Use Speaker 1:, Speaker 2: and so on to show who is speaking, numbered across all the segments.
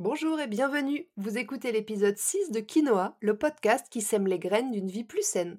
Speaker 1: Bonjour et bienvenue. Vous écoutez l'épisode 6 de Quinoa, le podcast qui sème les graines d'une vie plus saine.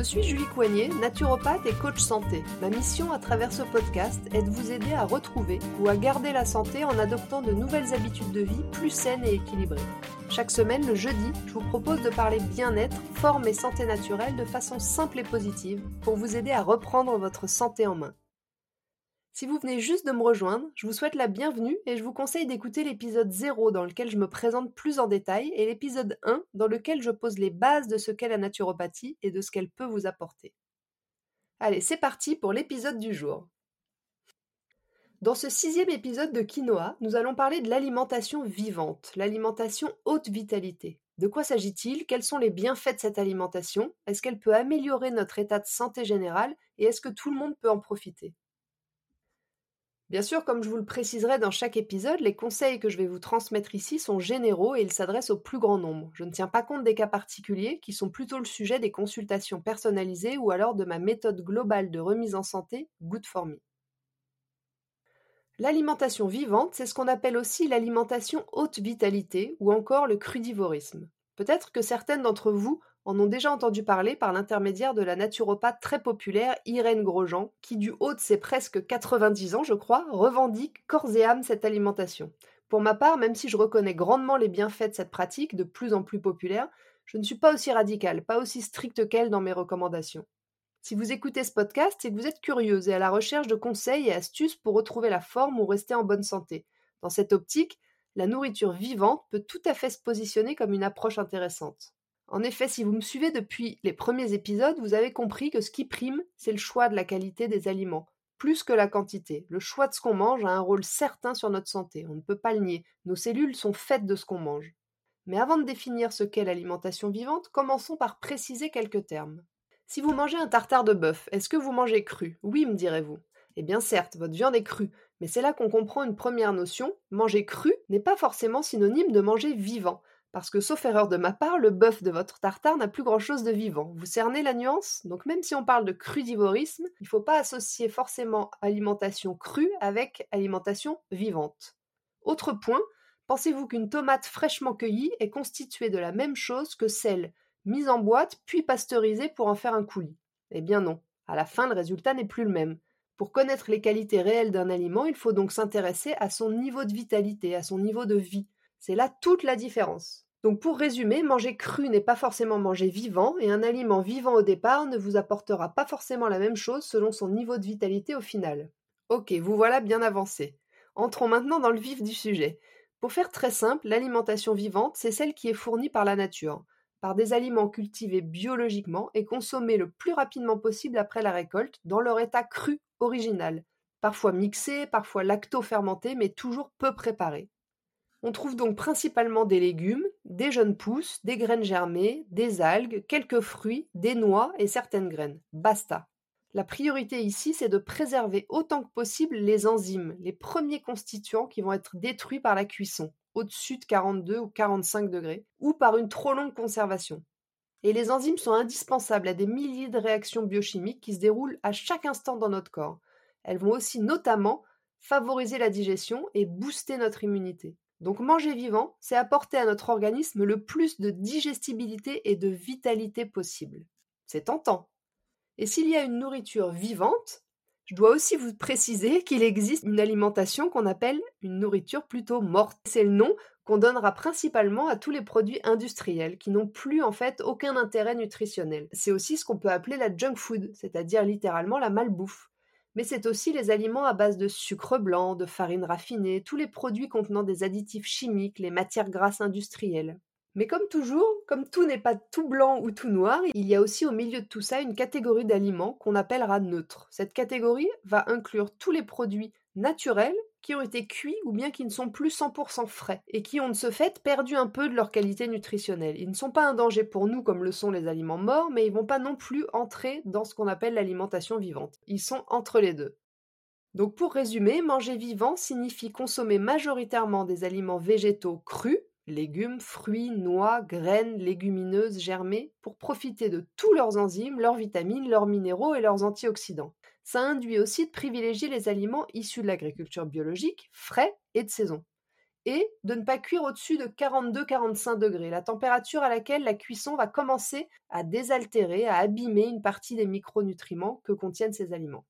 Speaker 1: Je suis Julie Coignet, naturopathe et coach santé. Ma mission à travers ce podcast est de vous aider à retrouver ou à garder la santé en adoptant de nouvelles habitudes de vie plus saines et équilibrées. Chaque semaine, le jeudi, je vous propose de parler bien-être, forme et santé naturelle de façon simple et positive pour vous aider à reprendre votre santé en main. Si vous venez juste de me rejoindre, je vous souhaite la bienvenue et je vous conseille d'écouter l'épisode 0 dans lequel je me présente plus en détail et l'épisode 1 dans lequel je pose les bases de ce qu'est la naturopathie et de ce qu'elle peut vous apporter. Allez, c'est parti pour l'épisode du jour. Dans ce sixième épisode de Quinoa, nous allons parler de l'alimentation vivante, l'alimentation haute vitalité. De quoi s'agit-il? Quels sont les bienfaits de cette alimentation? Est-ce qu'elle peut améliorer notre état de santé général Et est-ce que tout le monde peut en profiter? Bien sûr, comme je vous le préciserai dans chaque épisode, les conseils que je vais vous transmettre ici sont généraux et ils s'adressent au plus grand nombre. Je ne tiens pas compte des cas particuliers qui sont plutôt le sujet des consultations personnalisées ou alors de ma méthode globale de remise en santé Good for Me. L'alimentation vivante, c'est ce qu'on appelle aussi l'alimentation haute vitalité ou encore le crudivorisme. Peut-être que certaines d'entre vous en ont déjà entendu parler par l'intermédiaire de la naturopathe très populaire Irène Grosjean, qui du haut de ses presque 90 ans, je crois, revendique corps et âme cette alimentation. Pour ma part, même si je reconnais grandement les bienfaits de cette pratique, de plus en plus populaire, je ne suis pas aussi radicale, pas aussi stricte qu'elle dans mes recommandations. Si vous écoutez ce podcast, c'est que vous êtes curieuse et à la recherche de conseils et astuces pour retrouver la forme ou rester en bonne santé. Dans cette optique, la nourriture vivante peut tout à fait se positionner comme une approche intéressante. En effet, si vous me suivez depuis les premiers épisodes, vous avez compris que ce qui prime, c'est le choix de la qualité des aliments, plus que la quantité. Le choix de ce qu'on mange a un rôle certain sur notre santé, on ne peut pas le nier. Nos cellules sont faites de ce qu'on mange. Mais avant de définir ce qu'est l'alimentation vivante, commençons par préciser quelques termes. Si vous mangez un tartare de bœuf, est-ce que vous mangez cru? Oui, me direz-vous. Eh bien certes, votre viande est crue, mais c'est là qu'on comprend une première notion. Manger cru n'est pas forcément synonyme de manger vivant. Parce que, sauf erreur de ma part, le bœuf de votre tartare n'a plus grand-chose de vivant. Vous cernez la nuance Donc même si on parle de crudivorisme, il ne faut pas associer forcément alimentation crue avec alimentation vivante. Autre point, pensez-vous qu'une tomate fraîchement cueillie est constituée de la même chose que celle mise en boîte puis pasteurisée pour en faire un coulis? Eh bien non. À la fin, le résultat n'est plus le même. Pour connaître les qualités réelles d'un aliment, il faut donc s'intéresser à son niveau de vitalité, à son niveau de vie. C'est là toute la différence. Donc pour résumer, manger cru n'est pas forcément manger vivant, et un aliment vivant au départ ne vous apportera pas forcément la même chose selon son niveau de vitalité au final. Ok, vous voilà bien avancé. Entrons maintenant dans le vif du sujet. Pour faire très simple, l'alimentation vivante, c'est celle qui est fournie par la nature, par des aliments cultivés biologiquement et consommés le plus rapidement possible après la récolte, dans leur état cru original, parfois mixé, parfois lacto-fermenté, mais toujours peu préparé. On trouve donc principalement des légumes, des jeunes pousses, des graines germées, des algues, quelques fruits, des noix et certaines graines. Basta. La priorité ici, c'est de préserver autant que possible les enzymes, les premiers constituants qui vont être détruits par la cuisson, au-dessus de 42 ou 45 degrés, ou par une trop longue conservation. Et les enzymes sont indispensables à des milliers de réactions biochimiques qui se déroulent à chaque instant dans notre corps. Elles vont aussi notamment favoriser la digestion et booster notre immunité. Donc manger vivant, c'est apporter à notre organisme le plus de digestibilité et de vitalité possible. C'est tentant. Et s'il y a une nourriture vivante, je dois aussi vous préciser qu'il existe une alimentation qu'on appelle une nourriture plutôt morte. C'est le nom qu'on donnera principalement à tous les produits industriels qui n'ont plus en fait aucun intérêt nutritionnel. C'est aussi ce qu'on peut appeler la junk food, c'est-à-dire littéralement la malbouffe mais c'est aussi les aliments à base de sucre blanc, de farine raffinée, tous les produits contenant des additifs chimiques, les matières grasses industrielles. Mais comme toujours, comme tout n'est pas tout blanc ou tout noir, il y a aussi au milieu de tout ça une catégorie d'aliments qu'on appellera neutres. Cette catégorie va inclure tous les produits naturels qui ont été cuits ou bien qui ne sont plus 100% frais et qui ont de ce fait perdu un peu de leur qualité nutritionnelle. Ils ne sont pas un danger pour nous comme le sont les aliments morts, mais ils vont pas non plus entrer dans ce qu'on appelle l'alimentation vivante. Ils sont entre les deux. Donc pour résumer, manger vivant signifie consommer majoritairement des aliments végétaux crus, légumes, fruits, noix, graines, légumineuses, germées, pour profiter de tous leurs enzymes, leurs vitamines, leurs minéraux et leurs antioxydants. Ça induit aussi de privilégier les aliments issus de l'agriculture biologique, frais et de saison. Et de ne pas cuire au-dessus de 42-45 degrés, la température à laquelle la cuisson va commencer à désaltérer, à abîmer une partie des micronutriments que contiennent ces aliments.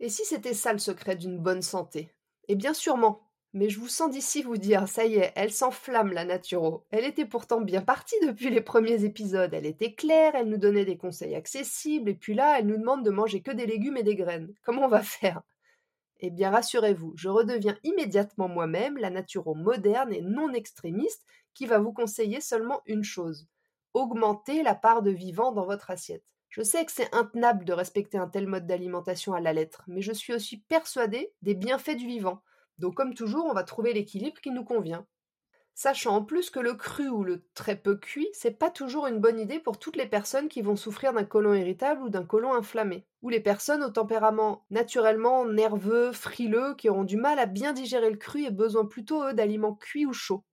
Speaker 1: Et si c'était ça le secret d'une bonne santé? Eh bien sûrement, mais je vous sens d'ici vous dire, ça y est, elle s'enflamme la Naturo. Elle était pourtant bien partie depuis les premiers épisodes. Elle était claire, elle nous donnait des conseils accessibles, et puis là, elle nous demande de manger que des légumes et des graines. Comment on va faire? Eh bien, rassurez-vous, je redeviens immédiatement moi-même la Naturo moderne et non extrémiste qui va vous conseiller seulement une chose augmenter la part de vivant dans votre assiette. Je sais que c'est intenable de respecter un tel mode d'alimentation à la lettre, mais je suis aussi persuadée des bienfaits du vivant. Donc comme toujours, on va trouver l'équilibre qui nous convient. Sachant en plus que le cru ou le très peu cuit, c'est pas toujours une bonne idée pour toutes les personnes qui vont souffrir d'un côlon irritable ou d'un côlon inflammé, ou les personnes au tempérament naturellement nerveux, frileux, qui auront du mal à bien digérer le cru et besoin plutôt d'aliments cuits ou chauds.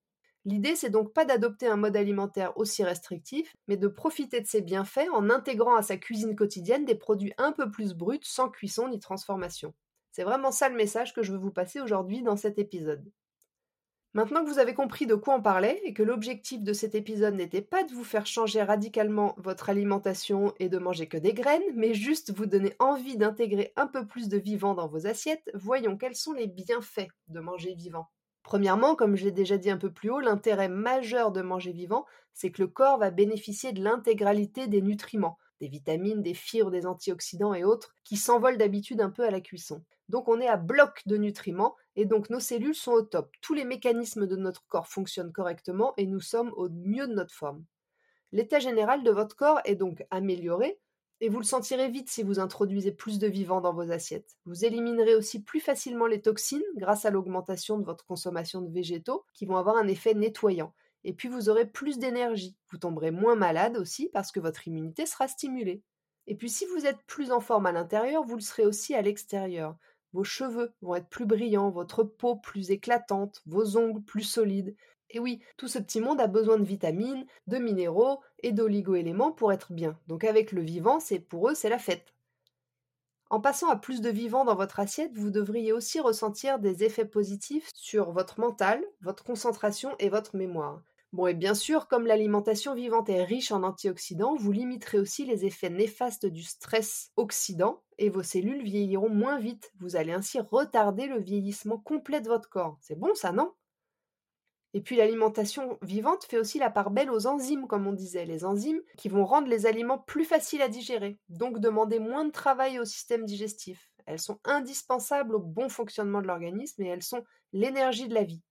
Speaker 1: L'idée, c'est donc pas d'adopter un mode alimentaire aussi restrictif, mais de profiter de ses bienfaits en intégrant à sa cuisine quotidienne des produits un peu plus bruts, sans cuisson ni transformation. C'est vraiment ça le message que je veux vous passer aujourd'hui dans cet épisode. Maintenant que vous avez compris de quoi on parlait et que l'objectif de cet épisode n'était pas de vous faire changer radicalement votre alimentation et de manger que des graines, mais juste vous donner envie d'intégrer un peu plus de vivant dans vos assiettes, voyons quels sont les bienfaits de manger vivant. Premièrement, comme je l'ai déjà dit un peu plus haut, l'intérêt majeur de manger vivant, c'est que le corps va bénéficier de l'intégralité des nutriments, des vitamines, des fibres, des antioxydants et autres, qui s'envolent d'habitude un peu à la cuisson. Donc on est à bloc de nutriments et donc nos cellules sont au top. Tous les mécanismes de notre corps fonctionnent correctement et nous sommes au mieux de notre forme. L'état général de votre corps est donc amélioré et vous le sentirez vite si vous introduisez plus de vivants dans vos assiettes. Vous éliminerez aussi plus facilement les toxines grâce à l'augmentation de votre consommation de végétaux qui vont avoir un effet nettoyant. Et puis vous aurez plus d'énergie. Vous tomberez moins malade aussi parce que votre immunité sera stimulée. Et puis si vous êtes plus en forme à l'intérieur, vous le serez aussi à l'extérieur. Vos cheveux vont être plus brillants, votre peau plus éclatante, vos ongles plus solides. Et oui, tout ce petit monde a besoin de vitamines, de minéraux et d'oligo-éléments pour être bien. Donc avec le vivant, c'est pour eux, c'est la fête. En passant à plus de vivant dans votre assiette, vous devriez aussi ressentir des effets positifs sur votre mental, votre concentration et votre mémoire. Bon, et bien sûr, comme l'alimentation vivante est riche en antioxydants, vous limiterez aussi les effets néfastes du stress oxydant et vos cellules vieilliront moins vite. Vous allez ainsi retarder le vieillissement complet de votre corps. C'est bon ça, non? Et puis l'alimentation vivante fait aussi la part belle aux enzymes, comme on disait, les enzymes qui vont rendre les aliments plus faciles à digérer, donc demander moins de travail au système digestif. Elles sont indispensables au bon fonctionnement de l'organisme et elles sont l'énergie de la vie.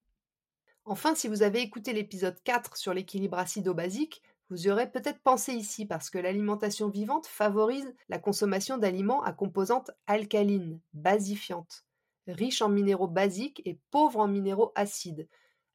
Speaker 1: Enfin, si vous avez écouté l'épisode 4 sur l'équilibre acido-basique, vous y aurez peut-être pensé ici parce que l'alimentation vivante favorise la consommation d'aliments à composantes alcalines, basifiantes, riches en minéraux basiques et pauvres en minéraux acides.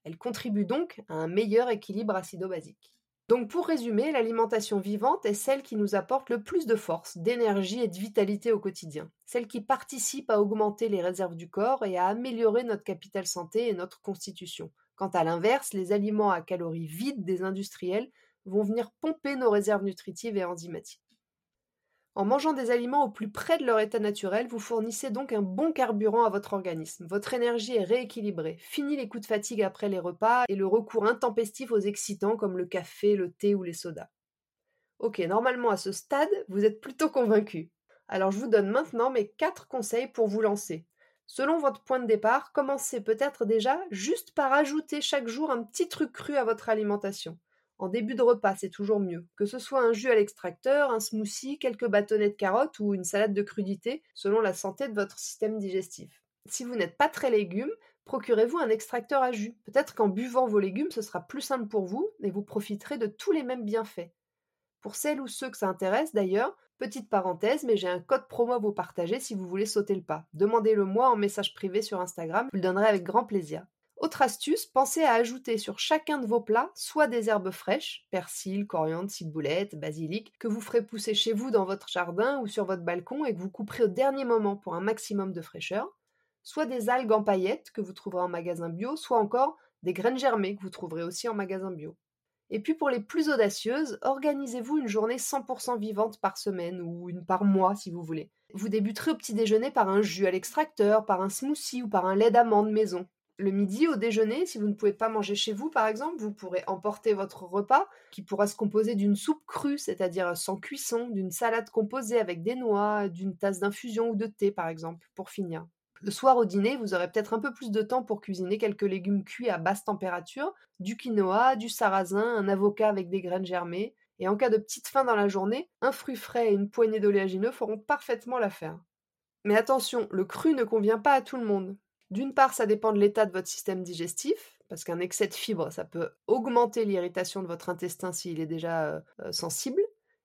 Speaker 1: Elle contribue donc à un meilleur équilibre acido-basique. Donc pour résumer, l'alimentation vivante est celle qui nous apporte le plus de force, d'énergie et de vitalité au quotidien, celle qui participe à augmenter les réserves du corps et à améliorer notre capital santé et notre constitution. Quant à l'inverse, les aliments à calories vides des industriels vont venir pomper nos réserves nutritives et enzymatiques. En mangeant des aliments au plus près de leur état naturel, vous fournissez donc un bon carburant à votre organisme. Votre énergie est rééquilibrée. Fini les coups de fatigue après les repas et le recours intempestif aux excitants comme le café, le thé ou les sodas. Ok, normalement à ce stade, vous êtes plutôt convaincu. Alors je vous donne maintenant mes 4 conseils pour vous lancer. Selon votre point de départ, commencez peut-être déjà juste par ajouter chaque jour un petit truc cru à votre alimentation. En début de repas, c'est toujours mieux. Que ce soit un jus à l'extracteur, un smoothie, quelques bâtonnets de carottes ou une salade de crudité, selon la santé de votre système digestif. Si vous n'êtes pas très légumes, procurez-vous un extracteur à jus. Peut-être qu'en buvant vos légumes, ce sera plus simple pour vous et vous profiterez de tous les mêmes bienfaits. Pour celles ou ceux que ça intéresse d'ailleurs, Petite parenthèse, mais j'ai un code promo à vous partager si vous voulez sauter le pas. Demandez-le moi en message privé sur Instagram, je vous le donnerai avec grand plaisir. Autre astuce, pensez à ajouter sur chacun de vos plats soit des herbes fraîches, persil, coriandre, ciboulette, basilic, que vous ferez pousser chez vous dans votre jardin ou sur votre balcon et que vous couperez au dernier moment pour un maximum de fraîcheur, soit des algues en paillettes que vous trouverez en magasin bio, soit encore des graines germées que vous trouverez aussi en magasin bio. Et puis pour les plus audacieuses, organisez-vous une journée 100% vivante par semaine ou une par mois si vous voulez. Vous débuterez au petit déjeuner par un jus à l'extracteur, par un smoothie ou par un lait d'amande maison. Le midi, au déjeuner, si vous ne pouvez pas manger chez vous par exemple, vous pourrez emporter votre repas qui pourra se composer d'une soupe crue, c'est-à-dire sans cuisson, d'une salade composée avec des noix, d'une tasse d'infusion ou de thé par exemple, pour finir. Le soir au dîner, vous aurez peut-être un peu plus de temps pour cuisiner quelques légumes cuits à basse température, du quinoa, du sarrasin, un avocat avec des graines germées, et en cas de petite faim dans la journée, un fruit frais et une poignée d'oléagineux feront parfaitement l'affaire. Mais attention, le cru ne convient pas à tout le monde. D'une part, ça dépend de l'état de votre système digestif, parce qu'un excès de fibres, ça peut augmenter l'irritation de votre intestin s'il est déjà euh, euh, sensible.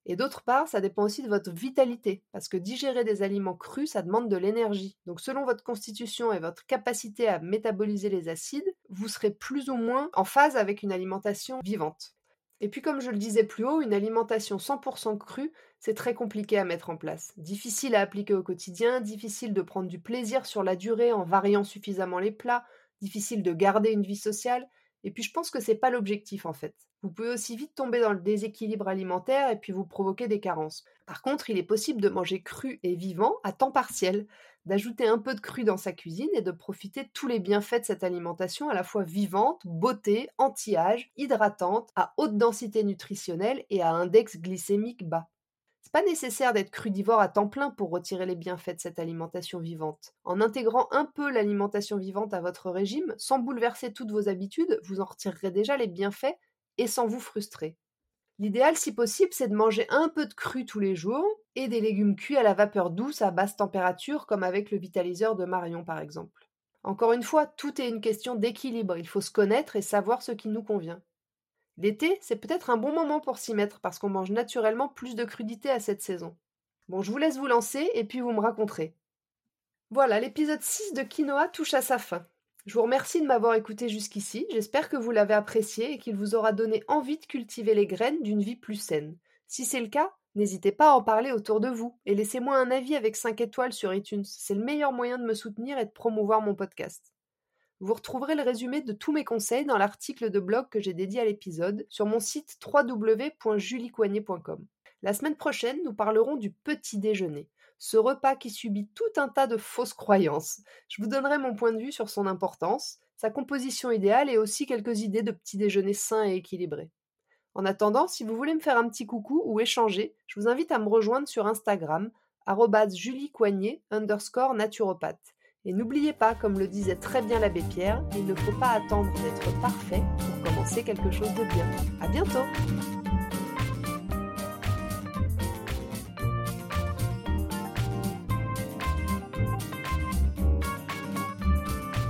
Speaker 1: Et d'autre part, ça dépend aussi de votre vitalité, parce que digérer des aliments crus, ça demande de l'énergie. Donc selon votre constitution et votre capacité à métaboliser les acides, vous serez plus ou moins en phase avec une alimentation vivante. Et puis comme je le disais plus haut, une alimentation 100% crue, c'est très compliqué à mettre en place. Difficile à appliquer au quotidien, difficile de prendre du plaisir sur la durée en variant suffisamment les plats, difficile de garder une vie sociale, et puis je pense que c'est pas l'objectif en fait. Vous pouvez aussi vite tomber dans le déséquilibre alimentaire et puis vous provoquer des carences. Par contre, il est possible de manger cru et vivant à temps partiel, d'ajouter un peu de cru dans sa cuisine et de profiter de tous les bienfaits de cette alimentation à la fois vivante, beauté, anti-âge, hydratante, à haute densité nutritionnelle et à index glycémique bas. C'est pas nécessaire d'être crudivore à temps plein pour retirer les bienfaits de cette alimentation vivante. En intégrant un peu l'alimentation vivante à votre régime, sans bouleverser toutes vos habitudes, vous en retirerez déjà les bienfaits et sans vous frustrer. L'idéal, si possible, c'est de manger un peu de cru tous les jours et des légumes cuits à la vapeur douce à basse température, comme avec le vitaliseur de Marion par exemple. Encore une fois, tout est une question d'équilibre, il faut se connaître et savoir ce qui nous convient. L'été, c'est peut-être un bon moment pour s'y mettre parce qu'on mange naturellement plus de crudité à cette saison. Bon, je vous laisse vous lancer et puis vous me raconterez. Voilà, l'épisode 6 de Quinoa touche à sa fin. Je vous remercie de m'avoir écouté jusqu'ici, j'espère que vous l'avez apprécié et qu'il vous aura donné envie de cultiver les graines d'une vie plus saine. Si c'est le cas, n'hésitez pas à en parler autour de vous et laissez-moi un avis avec 5 étoiles sur iTunes, c'est le meilleur moyen de me soutenir et de promouvoir mon podcast. Vous retrouverez le résumé de tous mes conseils dans l'article de blog que j'ai dédié à l'épisode sur mon site www.juliecoignet.com. La semaine prochaine, nous parlerons du petit déjeuner, ce repas qui subit tout un tas de fausses croyances. Je vous donnerai mon point de vue sur son importance, sa composition idéale et aussi quelques idées de petit déjeuner sain et équilibré. En attendant, si vous voulez me faire un petit coucou ou échanger, je vous invite à me rejoindre sur Instagram, juliecoignet underscore naturopathe. Et n'oubliez pas, comme le disait très bien l'abbé Pierre, il ne faut pas attendre d'être parfait pour commencer quelque chose de bien. À bientôt!